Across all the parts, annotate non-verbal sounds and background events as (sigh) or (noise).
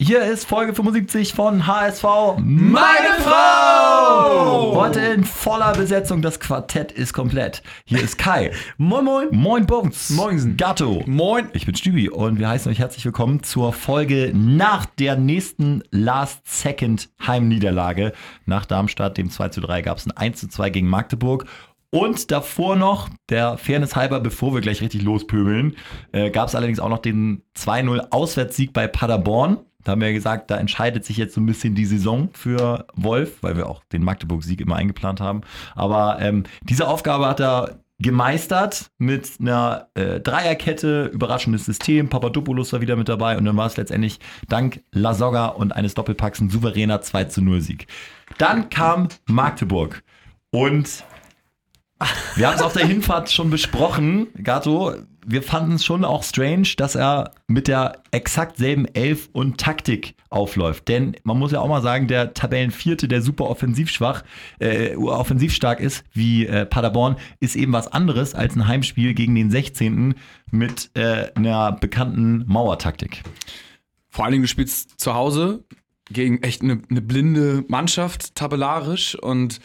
Hier ist Folge 75 von HSV Meine Frau! Heute in voller Besetzung, das Quartett ist komplett. Hier ist Kai. (laughs) Moin, moin. Moin Bums. Moinsen. Gatto. Moin. Ich bin Stübi und wir heißen euch herzlich willkommen zur Folge nach der nächsten Last-Second Heimniederlage. Nach Darmstadt, dem 2 zu 3, gab es ein 1 zu 2 gegen Magdeburg. Und davor noch, der Fairness halber, bevor wir gleich richtig lospöbeln, äh, gab es allerdings auch noch den 2-0 Auswärtssieg bei Paderborn. Da haben wir ja gesagt, da entscheidet sich jetzt so ein bisschen die Saison für Wolf, weil wir auch den Magdeburg-Sieg immer eingeplant haben. Aber ähm, diese Aufgabe hat er gemeistert mit einer äh, Dreierkette, überraschendes System. Papadopoulos war wieder mit dabei und dann war es letztendlich dank Lasogga und eines Doppelpacks ein souveräner 2 zu 0 Sieg. Dann kam Magdeburg und wir haben es auf der Hinfahrt schon besprochen, Gato. Wir fanden es schon auch strange, dass er mit der exakt selben Elf und Taktik aufläuft. Denn man muss ja auch mal sagen, der Tabellenvierte, der super offensivschwach, äh, offensivstark ist, wie äh, Paderborn, ist eben was anderes als ein Heimspiel gegen den 16. mit äh, einer bekannten Mauertaktik. Vor allen Dingen, du spielst zu Hause gegen echt eine, eine blinde Mannschaft, tabellarisch und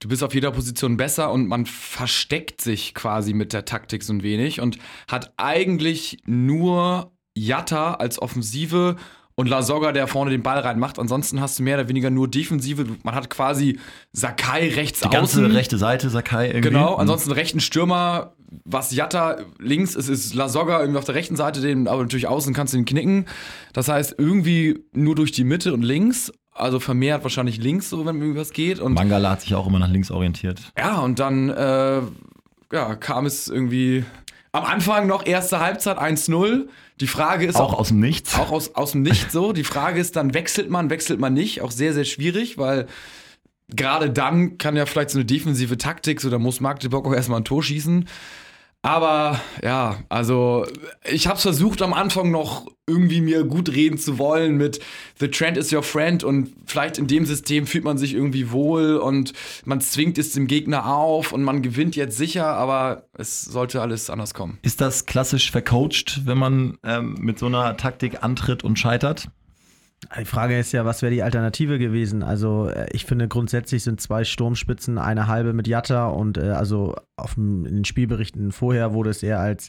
du bist auf jeder Position besser und man versteckt sich quasi mit der Taktik so ein wenig und hat eigentlich nur Jatta als Offensive und Lasogga, der vorne den Ball reinmacht. Ansonsten hast du mehr oder weniger nur Defensive. Man hat quasi Sakai rechts Die ganze außen. rechte Seite Sakai irgendwie. Genau, mhm. ansonsten rechten Stürmer, was Jatta links ist, ist Lasogga irgendwie auf der rechten Seite, den, aber natürlich außen kannst du ihn knicken. Das heißt, irgendwie nur durch die Mitte und links also vermehrt wahrscheinlich links, so wenn irgendwas geht. Und Mangala hat sich auch immer nach links orientiert. Ja, und dann äh, ja, kam es irgendwie am Anfang noch erste Halbzeit 1-0. Die Frage ist auch, auch aus dem Nichts. Auch aus, aus dem Nichts so. Die Frage ist dann, wechselt man, wechselt man nicht? Auch sehr, sehr schwierig, weil gerade dann kann ja vielleicht so eine defensive Taktik, so da muss Magdeburg auch erstmal ein Tor schießen. Aber ja, also ich habe es versucht am Anfang noch irgendwie mir gut reden zu wollen mit The Trend is your friend und vielleicht in dem System fühlt man sich irgendwie wohl und man zwingt es dem Gegner auf und man gewinnt jetzt sicher, aber es sollte alles anders kommen. Ist das klassisch vercoacht, wenn man ähm, mit so einer Taktik antritt und scheitert? Die Frage ist ja, was wäre die Alternative gewesen? Also äh, ich finde grundsätzlich sind zwei Sturmspitzen, eine halbe mit Jatta und äh, also auf dem, in den Spielberichten vorher wurde es eher als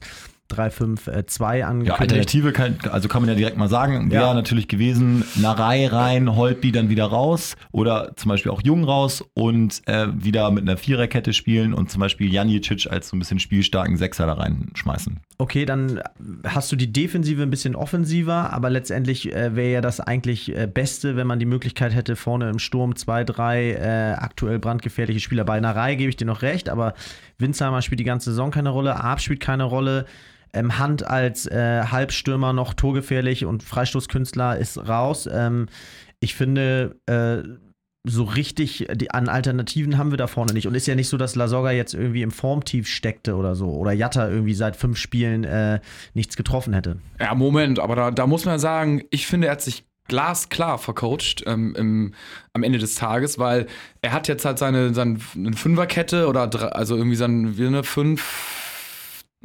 3-5-2 angekündigt. Ja, Alternative kann, also kann man ja direkt mal sagen, wäre ja. natürlich gewesen, Narei rein, Holtby dann wieder raus oder zum Beispiel auch Jung raus und äh, wieder mit einer Viererkette spielen und zum Beispiel Janicic als so ein bisschen spielstarken Sechser da reinschmeißen. Okay, dann hast du die Defensive ein bisschen offensiver, aber letztendlich äh, wäre ja das eigentlich äh, Beste, wenn man die Möglichkeit hätte, vorne im Sturm zwei, drei äh, aktuell brandgefährliche Spieler. Bei Narei gebe ich dir noch recht, aber Winzheimer spielt die ganze Saison keine Rolle, Arp spielt keine Rolle. Ähm, Hand als äh, Halbstürmer noch torgefährlich und Freistoßkünstler ist raus. Ähm, ich finde, äh, so richtig die, an Alternativen haben wir da vorne nicht. Und ist ja nicht so, dass Lasogga jetzt irgendwie im Formtief steckte oder so. Oder Jatta irgendwie seit fünf Spielen äh, nichts getroffen hätte. Ja, Moment, aber da, da muss man sagen, ich finde, er hat sich glasklar vercoacht ähm, im, am Ende des Tages, weil er hat jetzt halt seine, seine Fünferkette oder also irgendwie seine wie eine fünf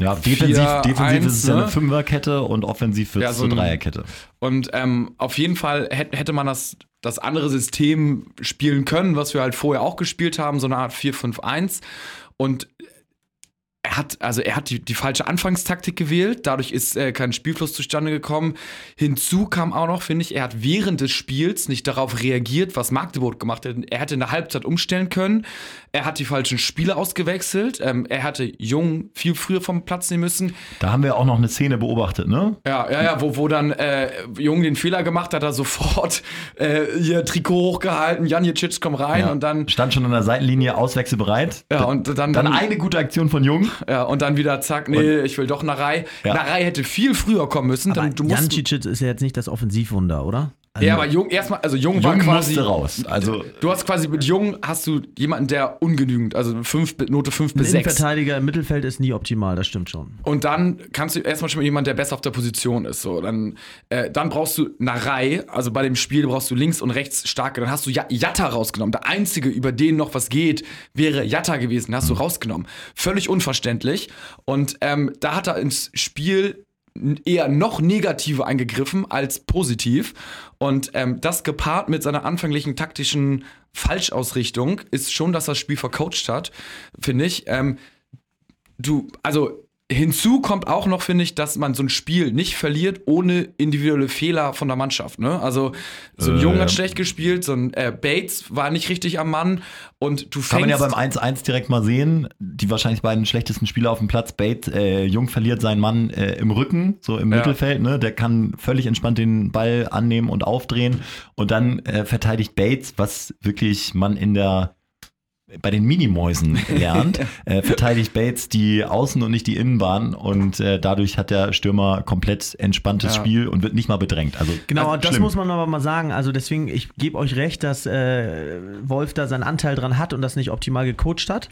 ja, defensiv, 4, defensiv 1, ist es ja eine ne? Fünferkette und offensiv wird es ja, so eine Dreierkette. Und ähm, auf jeden Fall hätte man das, das andere System spielen können, was wir halt vorher auch gespielt haben, so eine Art 4-5-1. Und er hat, also er hat die, die falsche Anfangstaktik gewählt, dadurch ist äh, kein Spielfluss zustande gekommen. Hinzu kam auch noch, finde ich, er hat während des Spiels nicht darauf reagiert, was Magdeburg gemacht hat. Er hätte in der Halbzeit umstellen können. Er hat die falschen Spieler ausgewechselt. Ähm, er hatte Jung viel früher vom Platz nehmen müssen. Da haben wir auch noch eine Szene beobachtet, ne? Ja, ja, ja, wo, wo dann äh, Jung den Fehler gemacht hat, er sofort äh, ihr Trikot hochgehalten, Janicic kommt rein ja. und dann. Stand schon an der Seitenlinie, auswechselbereit. Ja, und dann, dann, dann eine gute Aktion von Jung. Ja, und dann wieder zack, nee, und, ich will doch Narei. Ja. Narei hätte viel früher kommen müssen. Aber du musst Jancic ist ja jetzt nicht das Offensivwunder, oder? Also ja, aber Jung erstmal, also Jung, Jung war quasi raus. Also du hast quasi mit Jung hast du jemanden, der ungenügend, also fünf, Note 5 bis 6. Ein Verteidiger im Mittelfeld ist nie optimal, das stimmt schon. Und dann kannst du erstmal schon mal jemanden, der besser auf der Position ist. So, dann, äh, dann brauchst du eine Reihe, also bei dem Spiel brauchst du links und rechts starke. Dann hast du Jatta rausgenommen. Der einzige, über den noch was geht, wäre Jatta gewesen. Den hast du rausgenommen. Völlig unverständlich. Und ähm, da hat er ins Spiel eher noch negativer eingegriffen als positiv. Und ähm, das gepaart mit seiner anfänglichen taktischen Falschausrichtung ist schon, dass das Spiel vercoacht hat, finde ich. Ähm, du, also Hinzu kommt auch noch, finde ich, dass man so ein Spiel nicht verliert ohne individuelle Fehler von der Mannschaft. Ne? Also so ein äh, Jung hat schlecht gespielt, so ein äh, Bates war nicht richtig am Mann und du Kann man ja beim 1-1 direkt mal sehen, die wahrscheinlich beiden schlechtesten Spieler auf dem Platz. Bates, äh, Jung verliert seinen Mann äh, im Rücken, so im ja. Mittelfeld. Ne? Der kann völlig entspannt den Ball annehmen und aufdrehen und dann äh, verteidigt Bates, was wirklich man in der bei den Minimäusen (laughs) lernt, äh, verteidigt Bates die Außen- und nicht die Innenbahn und äh, dadurch hat der Stürmer komplett entspanntes ja. Spiel und wird nicht mal bedrängt. Also genau, also, das schlimm. muss man aber mal sagen. Also deswegen, ich gebe euch recht, dass äh, Wolf da seinen Anteil dran hat und das nicht optimal gecoacht hat.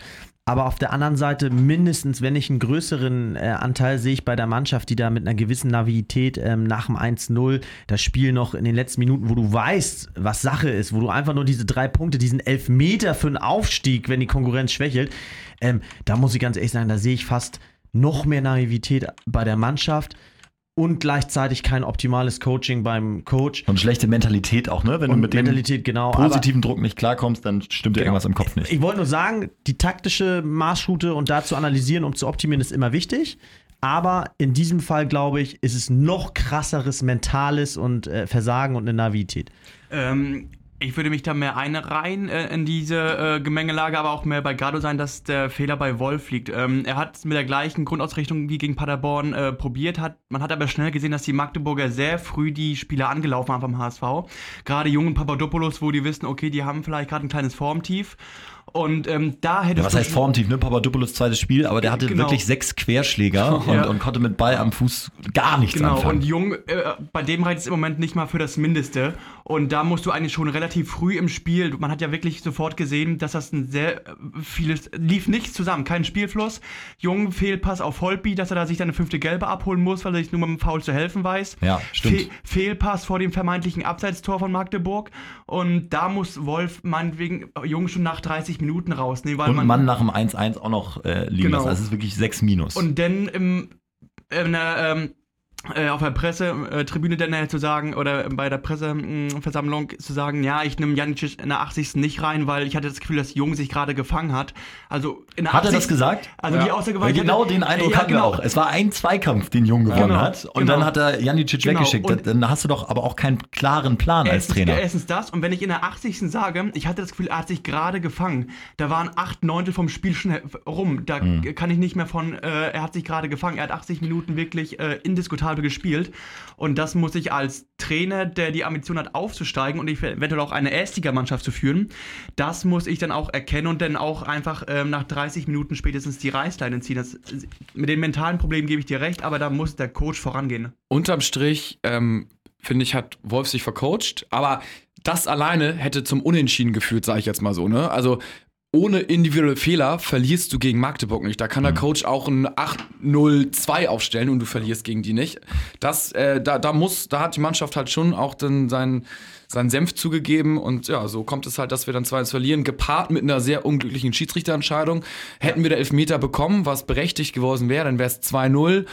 Aber auf der anderen Seite mindestens, wenn nicht einen größeren äh, Anteil, sehe ich bei der Mannschaft, die da mit einer gewissen Navität ähm, nach dem 1-0 das Spiel noch in den letzten Minuten, wo du weißt, was Sache ist, wo du einfach nur diese drei Punkte, diesen Elfmeter für einen Aufstieg, wenn die Konkurrenz schwächelt, ähm, da muss ich ganz ehrlich sagen, da sehe ich fast noch mehr Naivität bei der Mannschaft und gleichzeitig kein optimales Coaching beim Coach. Und schlechte Mentalität auch, ne? Wenn und du mit Mentalität, dem genau, positiven Druck nicht klarkommst, dann stimmt dir genau. irgendwas im Kopf nicht. Ich wollte nur sagen, die taktische Marschroute und da zu analysieren, um zu optimieren, ist immer wichtig. Aber in diesem Fall, glaube ich, ist es noch krasseres mentales und äh, Versagen und eine Navität. Ähm, ich würde mich da mehr einreihen äh, in diese äh, Gemengelage, aber auch mehr bei Gado sein, dass der Fehler bei Wolf liegt. Ähm, er hat es mit der gleichen Grundausrichtung wie gegen Paderborn äh, probiert, hat, man hat aber schnell gesehen, dass die Magdeburger sehr früh die Spieler angelaufen haben vom HSV. Gerade jungen Papadopoulos, wo die wissen, okay, die haben vielleicht gerade ein kleines Formtief und ähm, da hätte Was heißt Formtief, ne? Papadopoulos zweites Spiel, aber der hatte genau. wirklich sechs Querschläger (laughs) ja. und, und, konnte mit Ball am Fuß gar nichts genau. anfangen. Und Jung, äh, bei dem reicht es im Moment nicht mal für das Mindeste. Und da musst du eigentlich schon relativ früh im Spiel, man hat ja wirklich sofort gesehen, dass das ein sehr äh, vieles, lief nicht zusammen, kein Spielfluss. Jung, Fehlpass auf Holby, dass er da sich seine fünfte Gelbe abholen muss, weil er sich nur mit dem Foul zu helfen weiß. Ja, stimmt. Fe Fehlpass vor dem vermeintlichen Abseitstor von Magdeburg. Und da muss Wolf meinetwegen Jung schon nach 30 Minuten rausnehmen. Weil und man, Mann nach dem 1-1 auch noch äh, liegen genau. lassen. Also es ist wirklich 6 Minus. Und dann im, in der, ähm, äh, auf der Pressetribüne dann äh, zu sagen oder bei der Presseversammlung zu sagen, ja, ich nehme Janicic in der 80. nicht rein, weil ich hatte das Gefühl, dass Jung sich gerade gefangen hat. Also in der hat 80. er das gesagt? Also ja. die Aussage war genau den Eindruck ja, hatten genau. wir auch. Es war ein Zweikampf, den Jung gewonnen genau, hat und genau. dann hat er Janicic genau. weggeschickt. Und dann hast du doch aber auch keinen klaren Plan als Trainer. Erstens das und wenn ich in der 80. sage, ich hatte das Gefühl, er hat sich gerade gefangen. Da waren acht Neuntel vom Spiel schon rum. Da mhm. kann ich nicht mehr von, äh, er hat sich gerade gefangen. Er hat 80 Minuten wirklich äh, indiskutabel gespielt. Und das muss ich als Trainer, der die Ambition hat, aufzusteigen und eventuell auch eine Erstligamannschaft zu führen, das muss ich dann auch erkennen und dann auch einfach ähm, nach 30 Minuten spätestens die Reißleine ziehen. Das, mit den mentalen Problemen gebe ich dir recht, aber da muss der Coach vorangehen. Unterm Strich, ähm, finde ich, hat Wolf sich vercoacht, aber das alleine hätte zum Unentschieden geführt, sage ich jetzt mal so. Ne? Also ohne individuelle Fehler verlierst du gegen Magdeburg nicht. Da kann der mhm. Coach auch ein 8-0-2 aufstellen und du verlierst gegen die nicht. Das, äh, da, da muss, da hat die Mannschaft halt schon auch dann seinen seinen Senf zugegeben und ja, so kommt es halt, dass wir dann 2-1 verlieren, gepaart mit einer sehr unglücklichen Schiedsrichterentscheidung. Hätten wir da Elfmeter bekommen, was berechtigt geworden wäre, dann wäre es 2-0.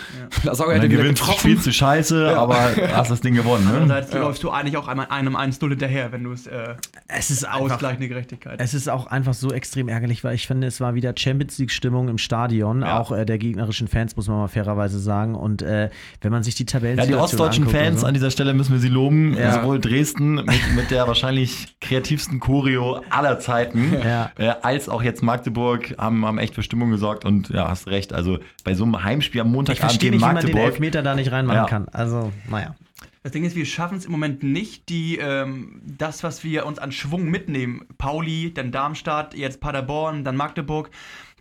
Ja. Sauger hätte wieder getroffen. Spielst du scheiße, ja. aber (laughs) hast das Ding gewonnen. Ne? Andererseits ja. läufst du eigentlich auch einem 1-0 hinterher, wenn du es äh, es ist ausgleichende Gerechtigkeit. Es ist auch einfach so extrem ärgerlich, weil ich finde, es war wieder Champions League-Stimmung im Stadion, ja. auch äh, der gegnerischen Fans, muss man mal fairerweise sagen. Und äh, wenn man sich die Tabellen Ja, die ostdeutschen Fans so. an dieser Stelle müssen wir sie loben. Sowohl Dresden mit, mit der wahrscheinlich kreativsten Choreo aller Zeiten, ja. äh, als auch jetzt Magdeburg haben, haben echt für Stimmung gesorgt und ja, hast recht. Also bei so einem Heimspiel am Montagabend gegen nicht, Magdeburg. Wie man den Elfmeter da nicht reinmachen ja. kann. Also, naja. Das Ding ist, wir schaffen es im Moment nicht, die, ähm, das, was wir uns an Schwung mitnehmen, Pauli, dann Darmstadt, jetzt Paderborn, dann Magdeburg,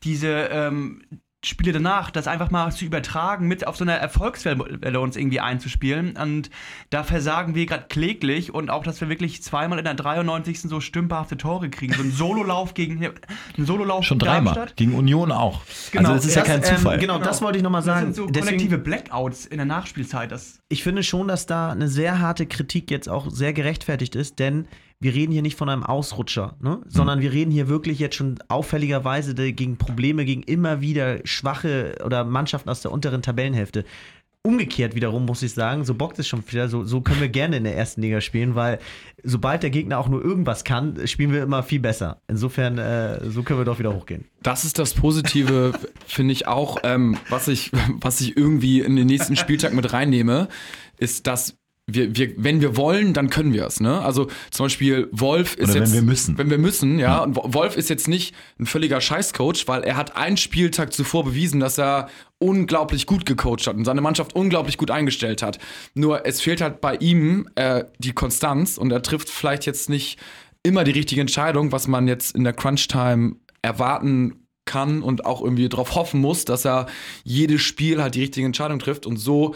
diese, ähm, Spiele danach, das einfach mal zu übertragen, mit auf so einer Erfolgswelle uns irgendwie einzuspielen. Und da versagen wir gerade kläglich und auch, dass wir wirklich zweimal in der 93. so stümperhafte Tore kriegen. So ein (laughs) Sololauf gegen ein Sololauf Schon dreimal. Darmstadt. Gegen Union auch. Genau. Also das ist das, ja kein Zufall. Ähm, genau, genau, das wollte ich nochmal sagen. Das sind so kollektive Blackouts in der Nachspielzeit. Das ich finde schon, dass da eine sehr harte Kritik jetzt auch sehr gerechtfertigt ist, denn wir reden hier nicht von einem Ausrutscher, ne? sondern mhm. wir reden hier wirklich jetzt schon auffälligerweise gegen Probleme, gegen immer wieder schwache oder Mannschaften aus der unteren Tabellenhälfte. umgekehrt wiederum, muss ich sagen, so bockt es schon wieder, so, so können wir gerne in der ersten Liga spielen, weil sobald der Gegner auch nur irgendwas kann, spielen wir immer viel besser. Insofern, äh, so können wir doch wieder hochgehen. Das ist das Positive, (laughs) finde ich auch, ähm, was, ich, was ich irgendwie in den nächsten Spieltag mit reinnehme, ist, dass wir, wir, wenn wir wollen, dann können wir es. Ne? Also zum Beispiel Wolf ist Oder jetzt. wenn wir müssen. Wenn wir müssen, ja. Und Wolf ist jetzt nicht ein völliger Scheißcoach, weil er hat einen Spieltag zuvor bewiesen, dass er unglaublich gut gecoacht hat und seine Mannschaft unglaublich gut eingestellt hat. Nur es fehlt halt bei ihm äh, die Konstanz und er trifft vielleicht jetzt nicht immer die richtige Entscheidung, was man jetzt in der Crunch-Time erwarten kann und auch irgendwie darauf hoffen muss, dass er jedes Spiel halt die richtige Entscheidung trifft und so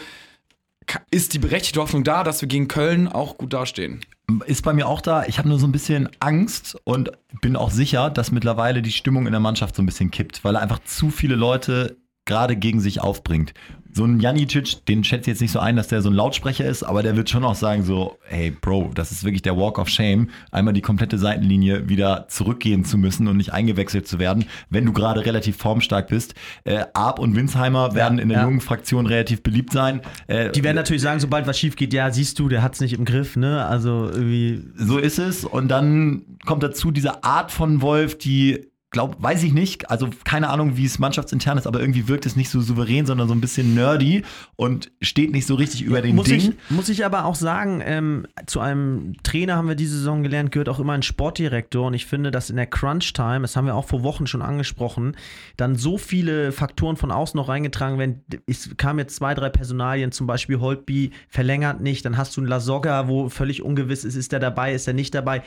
ist die berechtigte Hoffnung da, dass wir gegen Köln auch gut dastehen. Ist bei mir auch da. Ich habe nur so ein bisschen Angst und bin auch sicher, dass mittlerweile die Stimmung in der Mannschaft so ein bisschen kippt, weil er einfach zu viele Leute gerade gegen sich aufbringt. So ein Janicic, den schätze ich jetzt nicht so ein, dass der so ein Lautsprecher ist, aber der wird schon auch sagen so, hey Bro, das ist wirklich der Walk of Shame, einmal die komplette Seitenlinie wieder zurückgehen zu müssen und nicht eingewechselt zu werden, wenn du gerade relativ formstark bist. Äh, Arp und Winsheimer werden in der ja. jungen Fraktion relativ beliebt sein. Äh, Die werden natürlich sagen, sobald was schief geht, ja, siehst du, der hat es nicht im Griff, ne? Also irgendwie. So ist es. Und dann kommt dazu diese Art von Wolf, die, glaub, weiß ich nicht, also keine Ahnung, wie es mannschaftsintern ist, aber irgendwie wirkt es nicht so souverän, sondern so ein bisschen nerdy und steht nicht so richtig über den muss Ding. Ich, muss ich aber auch sagen, ähm, zu einem Trainer haben wir diese Saison gelernt, gehört auch immer ein Sportdirektor. Und ich finde, dass in der Crunch-Time, das haben wir auch vor Wochen schon angesprochen, dann so viele Faktoren von außen noch reingetragen werden. Es kamen jetzt zwei, drei Personalien, zum Beispiel Holtby verlängert nicht. Dann hast du einen Lasogga, wo völlig ungewiss ist, ist der dabei, ist er nicht dabei.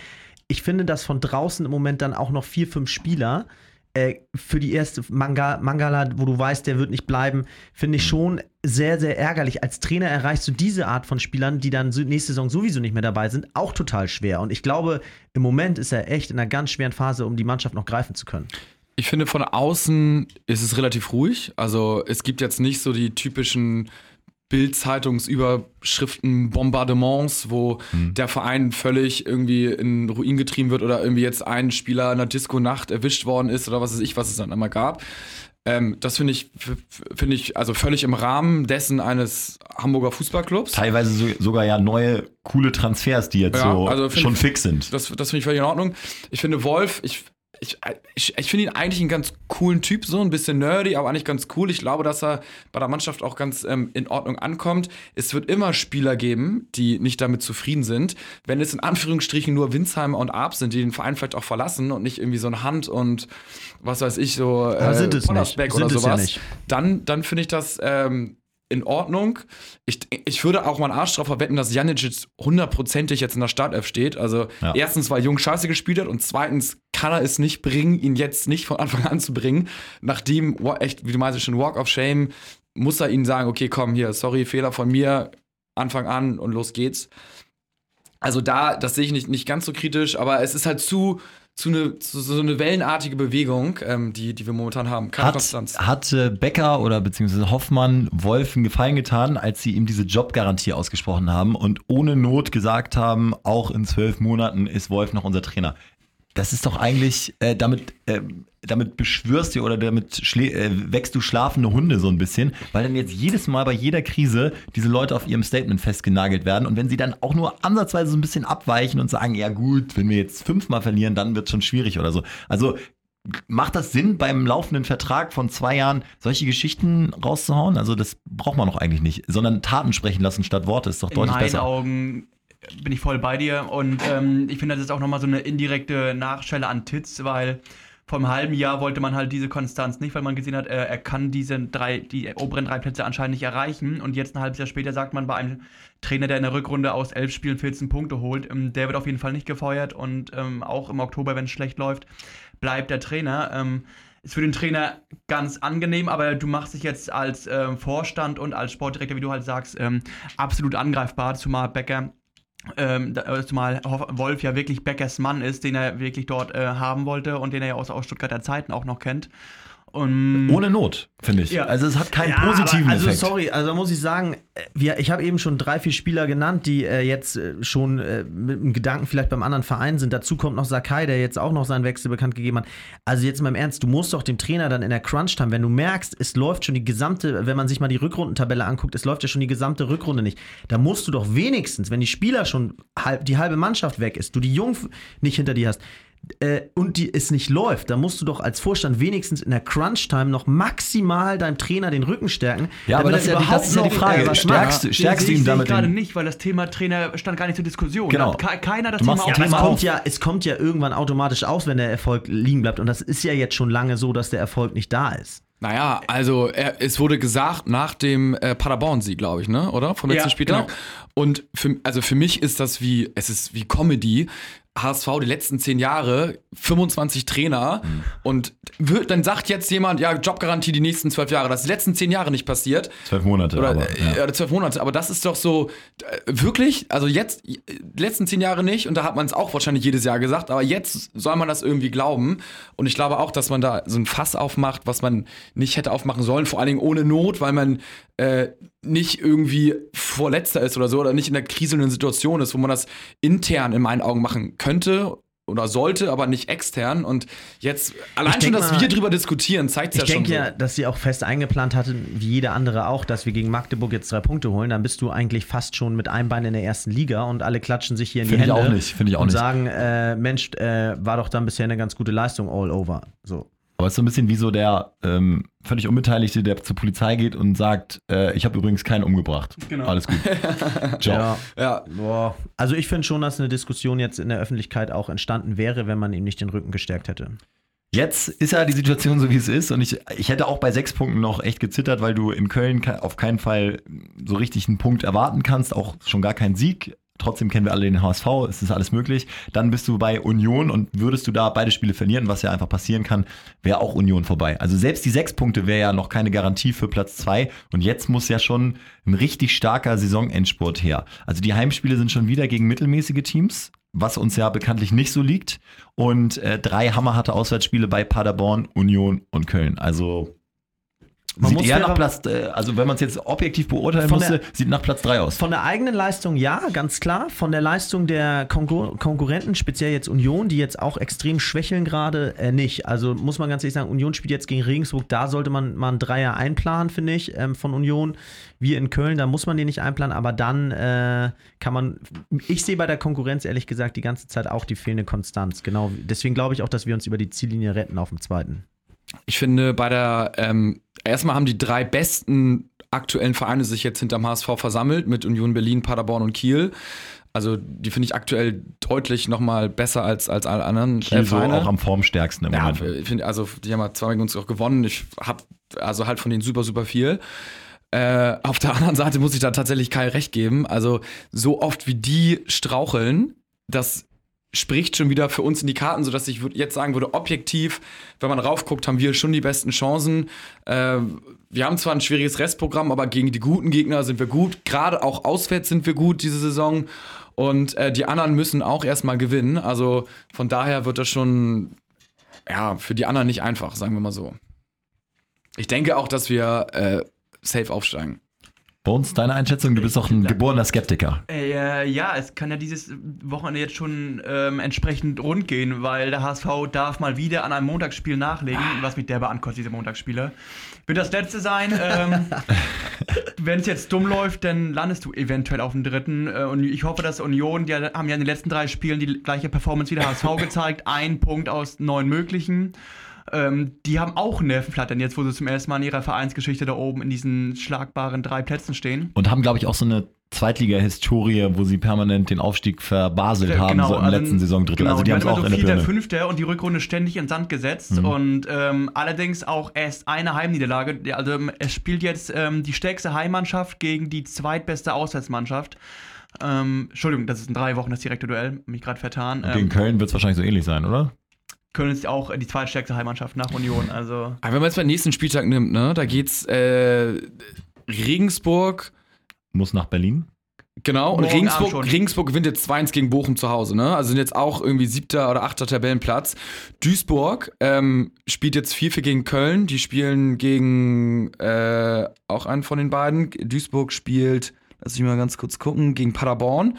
Ich finde, dass von draußen im Moment dann auch noch vier, fünf Spieler äh, für die erste Manga, Mangala, wo du weißt, der wird nicht bleiben, finde ich schon sehr, sehr ärgerlich. Als Trainer erreichst du diese Art von Spielern, die dann nächste Saison sowieso nicht mehr dabei sind, auch total schwer. Und ich glaube, im Moment ist er echt in einer ganz schweren Phase, um die Mannschaft noch greifen zu können. Ich finde, von außen ist es relativ ruhig. Also es gibt jetzt nicht so die typischen Bild-Zeitungsüberschriften, Bombardements, wo der Verein völlig irgendwie in Ruin getrieben wird oder irgendwie jetzt ein Spieler in einer Disco-Nacht erwischt worden ist oder was weiß ich, was es dann immer gab. Ähm, das finde ich, finde ich also völlig im Rahmen dessen eines Hamburger Fußballclubs. Teilweise so, sogar ja neue, coole Transfers, die jetzt Ja, so also schon ich- fix sind. Das, das finde ich völlig in Ordnung. Ich finde Wolf, ich, ich, ich, ich finde ihn eigentlich einen ganz coolen Typ, so ein bisschen nerdy, aber eigentlich ganz cool. Ich glaube, dass er bei der Mannschaft auch ganz ähm, in Ordnung ankommt. Es wird immer Spieler geben, die nicht damit zufrieden sind. Wenn es in Anführungsstrichen nur Winsheimer und Arp sind, die den Verein vielleicht auch verlassen und nicht irgendwie so ein Hand und was weiß ich, so Aber sind es nicht. Sind oder es ja sowas, nicht. dann, dann finde ich das ähm, in Ordnung. Ich, ich würde auch mal einen Arsch drauf verwetten, dass Janicic hundertprozentig jetzt in der Startelf steht. Also Ja. erstens, weil Jung scheiße gespielt hat und zweitens kann er es nicht bringen, ihn jetzt nicht von Anfang an zu bringen. Nachdem, echt, wie du meinst, schon Walk of Shame, muss er ihnen sagen, okay, komm, hier, sorry, Fehler von mir, Anfang an und los geht's. Also da, das sehe ich nicht, nicht ganz so kritisch, aber es ist halt zu, zu, eine, zu so eine wellenartige Bewegung, ähm, die, die wir momentan haben. Keine Hat, Konstanz. hat Becker oder beziehungsweise Hoffmann Wolf einen Gefallen getan, als sie ihm diese Jobgarantie ausgesprochen haben und ohne Not gesagt haben, auch in zwölf Monaten ist Wolf noch unser Trainer. Das ist doch eigentlich, äh, damit, äh, damit beschwörst du oder damit äh, wächst du schlafende Hunde so ein bisschen, weil dann jetzt jedes Mal bei jeder Krise diese Leute auf ihrem Statement festgenagelt werden und wenn sie dann auch nur ansatzweise so ein bisschen abweichen und sagen, ja gut, wenn wir jetzt fünfmal verlieren, dann wird schon schwierig oder so. Also Macht das Sinn, beim laufenden Vertrag von zwei Jahren solche Geschichten rauszuhauen? Also das braucht man doch eigentlich nicht, sondern Taten sprechen lassen statt Worte ist doch In deutlich meinen besser. Augen bin ich voll bei dir. Und ähm, ich finde, das ist auch nochmal so eine indirekte Nachschelle an Titz, weil vor einem halben Jahr wollte man halt diese Konstanz nicht, weil man gesehen hat, er, er kann diese drei, die oberen drei Plätze anscheinend nicht erreichen. Und jetzt ein halbes Jahr später sagt man bei einem Trainer, der in der Rückrunde aus elf Spielen 14 Punkte holt, ähm, der wird auf jeden Fall nicht gefeuert. Und ähm, auch im Oktober, wenn es schlecht läuft, bleibt der Trainer. Ähm, ist für den Trainer ganz angenehm, aber du machst dich jetzt als ähm, Vorstand und als Sportdirektor, wie du halt sagst, ähm, absolut angreifbar, zumal Becker ähm, da- äh, zumal Wolf ja wirklich Beckers Mann ist, den er wirklich dort äh, haben wollte und den er ja aus, aus Stuttgarter Zeiten auch noch kennt. Und Ohne Not, finde ich. Ja. Also es hat keinen Ja, positiven aber, also Effekt. sorry, also da muss ich sagen, äh, wir, ich habe eben schon drei, vier Spieler genannt, die äh, jetzt äh, schon äh, mit dem Gedanken vielleicht beim anderen Verein sind. Dazu kommt noch Sakai, der jetzt auch noch seinen Wechsel bekannt gegeben hat. Also jetzt mal im Ernst, du musst doch dem Trainer dann in der Crunch-Time, wenn du merkst, es läuft schon die gesamte, wenn man sich mal die Rückrundentabelle anguckt, es läuft ja schon die gesamte Rückrunde nicht. Da musst du doch wenigstens, wenn die Spieler schon halb, die halbe Mannschaft weg ist, du die Jungen nicht hinter dir hast, äh, und die, es nicht läuft, dann musst du doch als Vorstand wenigstens in der Crunch-Time noch maximal deinem Trainer den Rücken stärken. Ja, aber das ist ja die- das ist ja die überhaupt Frage. noch, äh, was Stärkst- macht. stärkst du ihm damit ich gerade nicht, weil das Thema Trainer stand gar nicht zur Diskussion. Genau. Da keiner das Du Thema Ja, aber es Thema kommt auf. ja, es kommt ja irgendwann automatisch aus, wenn der Erfolg liegen bleibt. Und das ist ja jetzt schon lange so, dass der Erfolg nicht da ist. Naja, also er, es wurde gesagt nach dem äh, Paderborn-Sieg, glaube ich, ne? Oder? Vom letzten Ja, Spieltag. genau. Und für, also für mich ist das wie, es ist wie Comedy. HSV die letzten zehn Jahre, 25 Trainer Mhm. und wird, dann sagt jetzt jemand, ja, Jobgarantie die nächsten zwölf Jahre. Das ist die letzten zehn Jahre nicht passiert. Zwölf Monate. Oder, aber, äh, ja. oder zwölf Monate. Aber das ist doch so, äh, wirklich, also jetzt, äh, die letzten zehn Jahre nicht, und da hat man es auch wahrscheinlich jedes Jahr gesagt, aber jetzt soll man das irgendwie glauben. Und ich glaube auch, dass man da so ein Fass aufmacht, was man nicht hätte aufmachen sollen, vor allen Dingen ohne Not, weil man äh, nicht irgendwie Vorletzter ist oder so, oder nicht in der kriselnden Situation ist, wo man das intern in meinen Augen machen könnte. Oder sollte, aber nicht extern. Und jetzt, allein Ich schon, dass mal- wir drüber diskutieren, zeigt es Ich ja schon. denke so. ja, dass sie auch fest eingeplant hatten, wie jeder andere auch, dass wir gegen Magdeburg jetzt drei Punkte holen. Dann bist du eigentlich fast schon mit einem Bein in der ersten Liga und alle klatschen sich hier in Finde die ich Hände. auch nicht, finde ich auch und nicht. sagen, äh, Mensch, äh, war doch dann bisher eine ganz gute Leistung all over. So. Aber es ist so ein bisschen wie so der ähm, völlig Unbeteiligte, der zur Polizei geht und sagt, äh, ich habe übrigens keinen umgebracht. Genau. Alles gut. (laughs) Ciao. Ja. Ja, Boah. Also ich finde schon, dass eine Diskussion jetzt in der Öffentlichkeit auch entstanden wäre, wenn man ihm nicht den Rücken gestärkt hätte. Jetzt ist ja die Situation so, wie es ist. Und ich, ich hätte auch bei sechs Punkten noch echt gezittert, weil du in Köln auf keinen Fall so richtig einen Punkt erwarten kannst, auch schon gar keinen Sieg. Trotzdem kennen wir alle den HSV, es ist alles möglich. Dann bist du bei Union und würdest du da beide Spiele verlieren, was ja einfach passieren kann, wäre auch Union vorbei. Also selbst die sechs Punkte wäre ja noch keine Garantie für Platz zwei. Und jetzt muss ja schon ein richtig starker Saisonendspurt her. Also die Heimspiele sind schon wieder gegen mittelmäßige Teams, was uns ja bekanntlich nicht so liegt. Und äh, drei hammerharte Auswärtsspiele bei Paderborn, Union und Köln. Also Man sieht muss eher nach Platz, äh, also wenn man es jetzt objektiv beurteilen Von musste, der- sieht nach Platz drei aus. Von der eigenen Leistung ja, ganz klar. Von der Leistung der Konkur Konkurrenten, speziell jetzt Union, die jetzt auch extrem schwächeln gerade, äh, nicht. Also muss man ganz ehrlich sagen, Union spielt jetzt gegen Regensburg, da sollte man mal einen Dreier einplanen, finde ich, ähm, von Union. Wir in Köln, da muss man den nicht einplanen, aber dann äh, kann man, ich sehe bei der Konkurrenz ehrlich gesagt die ganze Zeit auch die fehlende Konstanz. Genau, deswegen glaube ich auch, dass wir uns über die Ziellinie retten auf dem zweiten. Ich finde, bei der, ähm, erstmal haben die drei besten aktuellen Vereine sich jetzt hinterm HSV versammelt mit Union Berlin, Paderborn und Kiel. Also die finde ich aktuell deutlich nochmal besser als, als alle anderen Kiel äh, so Vereine. auch am formstärksten im ja, Moment. ich finde, also die haben ja zweimal gegen uns auch gewonnen. Ich habe also halt von denen super, super viel. Äh, auf der anderen Seite muss ich da tatsächlich Kai recht geben. Also so oft wie die straucheln, das spricht schon wieder für uns in die Karten, sodass ich jetzt sagen würde, objektiv, wenn man raufguckt, haben wir schon die besten Chancen. Äh, wir haben zwar ein schwieriges Restprogramm, aber gegen die guten Gegner sind wir gut. Gerade auch auswärts sind wir gut diese Saison. Und äh, die anderen müssen auch erstmal gewinnen. Also von daher wird das schon ja, für die anderen nicht einfach, sagen wir mal so. Ich denke auch, dass wir äh, safe aufsteigen. Bones, deine Einschätzung? Du bist doch ein geborener Skeptiker. Äh, ja, es kann ja dieses Wochenende jetzt schon ähm, entsprechend rund gehen, weil der HSV darf mal wieder an einem Montagsspiel nachlegen, was mich derbe ankostet, diese Montagsspiele. Wird das letzte sein. Ähm, (laughs) Wenn es jetzt dumm läuft, dann landest du eventuell auf dem dritten. Äh, und ich hoffe, dass Union, die haben ja in den letzten drei Spielen die gleiche Performance wie der HSV gezeigt. Ein Punkt aus neun möglichen. Ähm, die haben auch Nervenflattern jetzt, wo sie zum ersten Mal in ihrer Vereinsgeschichte da oben in diesen schlagbaren drei Plätzen stehen. Und haben, glaube ich, auch so eine Zweitliga-Historie, wo sie permanent den Aufstieg verbaselt Ja, haben, so im also- letzten Saisondrittel. Genau, also die haben es auch immer in so der Vierter. Fünfter und die Rückrunde ständig in Sand gesetzt Mhm. und ähm, allerdings auch erst eine Heimniederlage. Also ähm, es spielt jetzt ähm, die stärkste Heimmannschaft gegen die zweitbeste Auswärtsmannschaft. Ähm, Entschuldigung, das ist in drei Wochen das direkte Duell, mich gerade vertan. Gegen Ähm, Köln wird es wahrscheinlich so ähnlich sein, oder? Köln ist auch die zweitstärkste Heimmannschaft nach Union. Also Aber wenn man jetzt beim nächsten Spieltag nimmt, ne, da geht's äh, Regensburg, Muss nach Berlin. Genau, und Regensburg. Regensburg gewinnt jetzt 2-1 gegen Bochum zu Hause, ne? Also sind jetzt auch irgendwie siebter oder achter Tabellenplatz. Duisburg ähm, spielt jetzt 4-4 gegen Köln. Die spielen gegen äh, auch einen von den beiden. Duisburg spielt, lass ich mal ganz kurz gucken, gegen Paderborn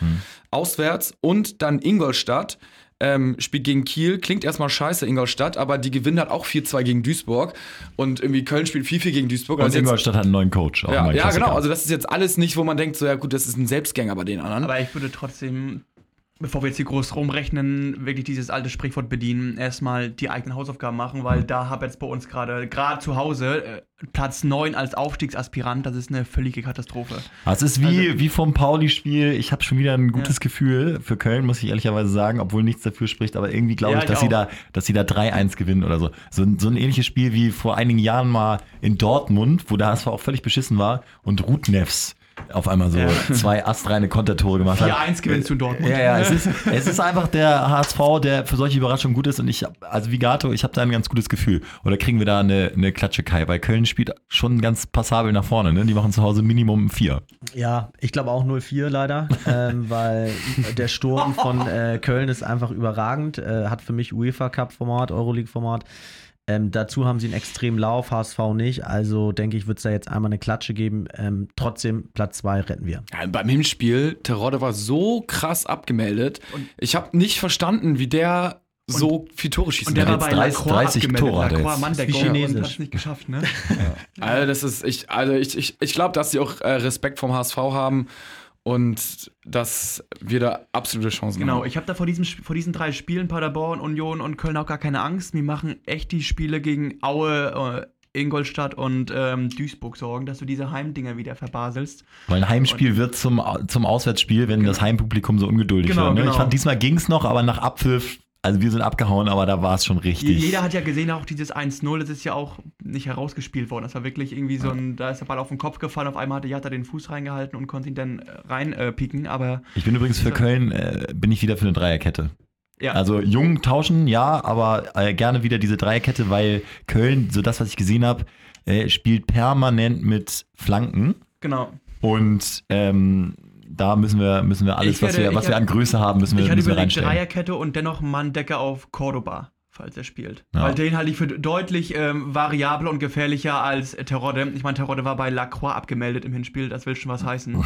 auswärts und dann Ingolstadt. Ähm, spielt gegen Kiel, klingt erstmal scheiße, Ingolstadt, aber die gewinnen halt auch 4-2 gegen Duisburg. Und irgendwie Köln spielt 4-4 gegen Duisburg. Und Also jetzt- Ingolstadt hat einen neuen Coach. auch ja, ja, genau. Also das ist jetzt alles nicht, wo man denkt, so ja gut, das ist ein Selbstgänger bei den anderen. Aber ich würde trotzdem, bevor wir jetzt hier groß rumrechnen, wirklich dieses alte Sprichwort bedienen, erstmal die eigenen Hausaufgaben machen, weil da habe jetzt bei uns gerade, gerade zu Hause, äh, Platz 9 als Aufstiegsaspirant, das ist eine völlige Katastrophe. Das ist wie, Also- wie vom Pauli-Spiel. Ich habe schon wieder ein gutes Ja. Gefühl für Köln, muss ich ehrlicherweise sagen, obwohl nichts dafür spricht. Aber irgendwie glaube Ja, ich, ich dass sie, auch. da, dass sie da 3-1 gewinnen oder so. so. ein- So ein ähnliches Spiel wie vor einigen Jahren mal in Dortmund, wo der HSV auch völlig beschissen war und Rudnevs auf einmal so Ja. zwei astreine Kontertore gemacht hat. 4-1 gewinnst du in Dortmund. Ja, ja, es ist, es ist einfach der HSV, der für solche Überraschungen gut ist. Und ich, hab- also wie Gato, ich habe da ein ganz gutes Gefühl. Oder kriegen wir da eine, eine Klatsche Kai? Weil Köln spielt schon ganz passabel nach vorne. Ne? Die machen zu Hause Minimum vier. Ja, ich glaube auch 0-4 leider, ähm, weil der Sturm von äh, Köln ist einfach überragend. Äh, hat für mich UEFA Cup-Format, Euroleague-Format. Ähm, dazu haben sie einen extremen Lauf, HSV nicht. Also denke ich, wird es da jetzt einmal eine Klatsche geben. Ähm, trotzdem, Platz 2 retten wir. Ja, beim Hinspiel, Terodde war so krass abgemeldet. Und- ich habe nicht verstanden, wie der so viel Tore schießen Und der war bei 30 Lacroix 30 abgemeldet. Tore Lacroix. Mann, der Chinesisch. hat es nicht geschafft, ne? (laughs) Also, das ist, ich, also ich, ich, ich glaube, dass sie auch äh, Respekt vom HSV haben und dass wir da absolute Chancen Genau, haben. ich habe da vor, diesem, vor diesen drei Spielen, Paderborn, Union und Köln auch gar keine Angst. Mir machen echt die Spiele gegen Aue, äh, Ingolstadt und ähm, Duisburg sorgen, dass du diese Heimdinger wieder verbaselst. Weil ein Heimspiel wird zum, zum Auswärtsspiel, wenn das Heimpublikum so ungeduldig Genau, wird. Ne? genau. Ich fand, diesmal ging es noch, aber nach Abpfiff, also wir sind abgehauen, aber da war es schon richtig. Jeder hat ja gesehen, auch dieses 1-0, das ist ja auch nicht herausgespielt worden. Das war wirklich irgendwie so ein, da ist der Ball auf den Kopf gefallen, auf einmal hatte Jatta den Fuß reingehalten und konnte ihn dann äh, rein äh, pieken, aber Ich bin übrigens für Köln, äh, bin ich wieder für eine Dreierkette. ja. Also jung tauschen, ja, aber äh, gerne wieder diese Dreierkette, weil Köln, so das, was ich gesehen habe, äh, spielt permanent mit Flanken. genau. Und ähm, da müssen wir, müssen wir alles, Ich was, werde- wir, was wir an Größe haben, müssen wir, Ich hatte müssen wir überlegt, reinstellen. Dreierkette und dennoch Manndecker auf Cordoba, falls er spielt. Ja. Weil den halte ich für deutlich ähm, variabler und gefährlicher als Terodde. Ich meine, Terodde war bei Lacroix abgemeldet im Hinspiel, das will schon was heißen.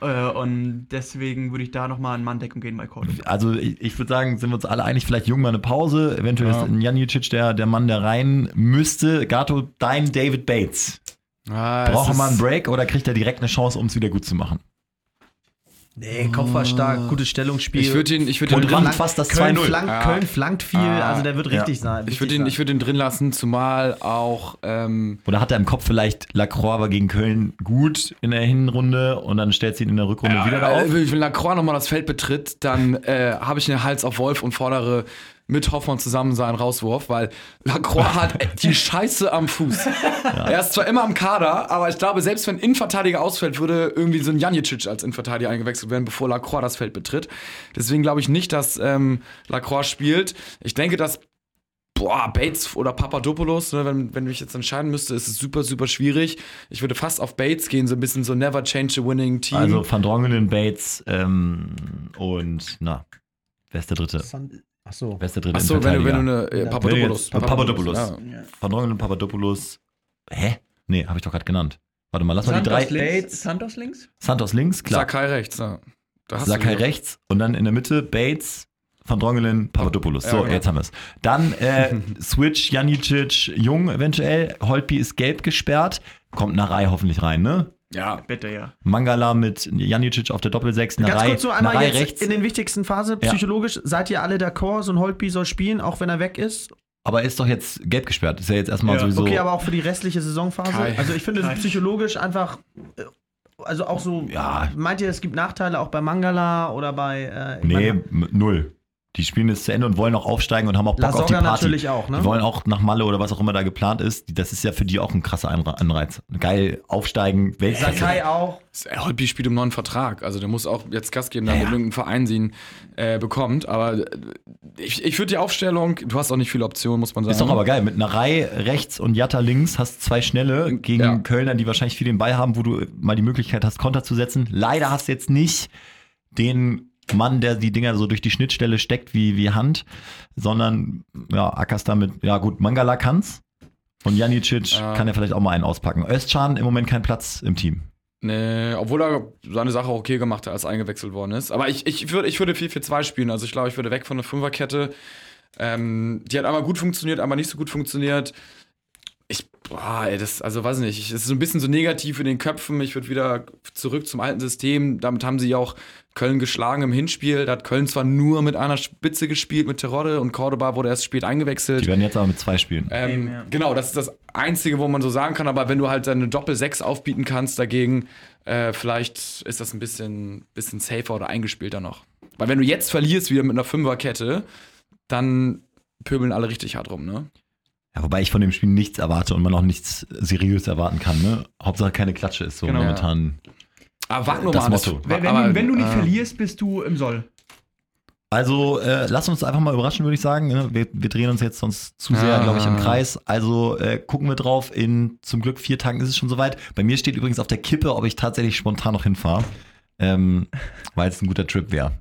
äh, und deswegen würde ich da nochmal in Manndeckung gehen bei Cordoba. Also ich, ich würde sagen, sind wir uns alle einig, vielleicht jung mal eine Pause. Eventuell Ja. ist ein Janicic der, der Mann, der rein müsste. Gato, dein David Bates. Ah, Braucht mal einen Break oder kriegt er direkt eine Chance, um es wieder gut zu machen? Nee, Kopf war stark, gutes Stellungsspiel. Ich würde ihn, ich würde ihn, drin, fast das Köln 2-0. flankt, Ja. Köln flankt viel, Ah. also der wird Ja. richtig sein. ich würde ihn, ich würde ihn drin lassen, zumal auch ähm, Oder hat er im Kopf vielleicht Lacroix war gegen Köln gut in der Hinrunde und dann stellt sie ihn in der Rückrunde wieder da äh, auf? wenn Lacroix nochmal das Feld betritt, dann äh, habe ich den Hals auf Wolf und fordere mit Hoffmann zusammen seinen Rauswurf, weil Lacroix hat die Scheiße am Fuß. Er ist zwar immer am Kader, aber ich glaube, selbst wenn ein Innenverteidiger ausfällt, würde irgendwie so ein Janicic als Innenverteidiger eingewechselt werden, bevor Lacroix das Feld betritt. Deswegen glaube ich nicht, dass ähm, Lacroix spielt. Ich denke, dass Boah, Bates oder Papadopoulos, ne, wenn, wenn ich jetzt entscheiden müsste, ist es super, super schwierig. Ich würde fast auf Bates gehen, so ein bisschen so never change a winning team. Also Van Drongelen, Bates ähm, und na, wer ist der dritte? Achso. Wer ist der dritte Achso, wenn du, wenn du eine äh, Ja, Papadopoulos. jetzt- Papadopoulos. Ja. Drongelen, Papadopoulos. Hä? Nee, habe ich doch gerade genannt. Warte mal, lass mal die drei. links. Santos links? Santos links, klar. Sakai rechts. Ja. Da Sakai rechts und dann in der Mitte Bates, Van Drongelen, Papadopoulos. Ja, So, genau. jetzt haben wir es. Dann äh, (laughs) Switch, Janicic, Jung eventuell. Holtby ist gelb gesperrt. Kommt Narei hoffentlich rein, ne? Ja. Bitte, ja. Mangala mit Janicic auf der Doppelsechs. Ganz Narei, kurz so einmal Narei jetzt rechts. in den wichtigsten Phase, Ja. psychologisch, seid ihr alle d'accord, so ein Holtby soll spielen, auch wenn er weg ist? aber er ist doch jetzt gelb gesperrt. Ist ja jetzt erstmal Ja, sowieso. Okay, aber auch für die restliche Saisonphase? Kai. Also ich finde Kai. psychologisch einfach, äh, also auch so, Ja. meint ihr, es gibt Nachteile auch bei Mangala oder bei, äh, nee, meine, null. Die spielen es zu Ende und wollen auch aufsteigen und haben auch Bock La auf die Party. natürlich auch, ne? Die wollen auch nach Malle oder was auch immer da geplant ist. Das ist ja für die auch ein krasser Anre- Anreiz. Geil, aufsteigen, Weltklasse. Sakai auch. Holby spielt um neuen Vertrag. Also der muss auch jetzt Gas geben, damit irgendein Verein sie ihn äh, bekommt. Aber äh, ich, ich würde die Aufstellung, du hast auch nicht viele Optionen, muss man sagen. Ist doch aber geil. Mit einer Reihe rechts und Jatta links hast zwei schnelle gegen Ja. Kölner, die wahrscheinlich viel den Ball haben, wo du mal die Möglichkeit hast, Konter zu setzen. Leider hast du jetzt nicht den Mann, der die Dinger so durch die Schnittstelle steckt wie, wie Hand, sondern ja, ackerst damit, ja gut, Mangala kann's. Und Janicic Ja. kann ja vielleicht auch mal einen auspacken. Özcan im Moment kein Platz im Team. Nee, obwohl er seine Sache auch okay gemacht hat, als eingewechselt worden ist. Aber ich, ich, würde, ich würde 4-4-2 spielen. Also ich glaube, ich würde weg von der Fünferkette. Ähm, die hat einmal gut funktioniert, einmal nicht so gut funktioniert. Boah, ey, das, also weiß nicht, es ist so ein bisschen so negativ in den Köpfen. Ich würde wieder zurück zum alten System. Damit haben sie ja auch Köln geschlagen im Hinspiel. Da hat Köln zwar nur mit einer Spitze gespielt, mit Terodde und Cordoba wurde erst spät eingewechselt. Die werden jetzt aber mit zwei spielen. Ähm, Eben, ja. Genau, das ist das Einzige, wo man so sagen kann. Aber wenn du halt deine Doppel-6 aufbieten kannst dagegen, äh, vielleicht ist das ein bisschen, bisschen safer oder eingespielter noch. Weil wenn du jetzt verlierst wieder mit einer Fünferkette, dann pöbeln alle richtig hart rum, ne? Ja, wobei ich von dem Spiel nichts erwarte und man auch nichts seriös erwarten kann. Ne? Hauptsache keine Klatsche ist so Genau. momentan. Aber warte nur Das mal, das- Motto. Wenn, wenn, aber, du, wenn du nicht äh, verlierst, bist du im Soll. Also äh, lass uns einfach mal überraschen, würde ich sagen. ne? Wir, wir drehen uns jetzt sonst zu sehr, Ah. glaube ich, im Kreis. Also äh, gucken wir drauf. In zum Glück vier Tagen ist es schon soweit. Bei mir steht übrigens auf der Kippe, ob ich tatsächlich spontan noch hinfahre. Ähm, weil es ein guter Trip wäre.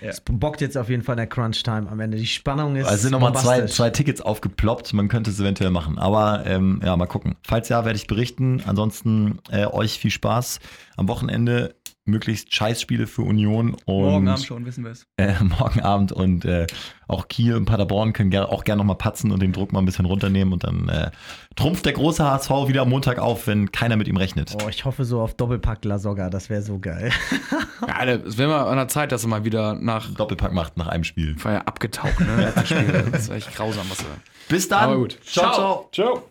Es bockt jetzt auf jeden Fall der Crunch-Time am Ende. Die Spannung ist. Also es sind nochmal zwei, zwei Tickets aufgeploppt. Man könnte es eventuell machen. Aber ähm, ja, mal gucken. Falls ja, werde ich berichten. Ansonsten äh, euch viel Spaß am Wochenende. Möglichst Scheißspiele für Union und Morgen Abend schon, wissen wir es. äh, (laughs) morgen Abend und äh, auch Kiel und Paderborn können ger auch gerne nochmal patzen und den Druck mal ein bisschen runternehmen und dann äh, trumpft der große HSV wieder am Montag auf, wenn keiner mit ihm rechnet. Oh, ich hoffe so auf Doppelpack La Soga. Das wäre so geil. (laughs) Ja, es wäre mal an der Zeit, dass er mal wieder nach Doppelpack macht nach einem Spiel. Feier abgetaucht, ne? Das ist echt grausam, was er. Bis dann. Gut. ciao. ciao. Ciao.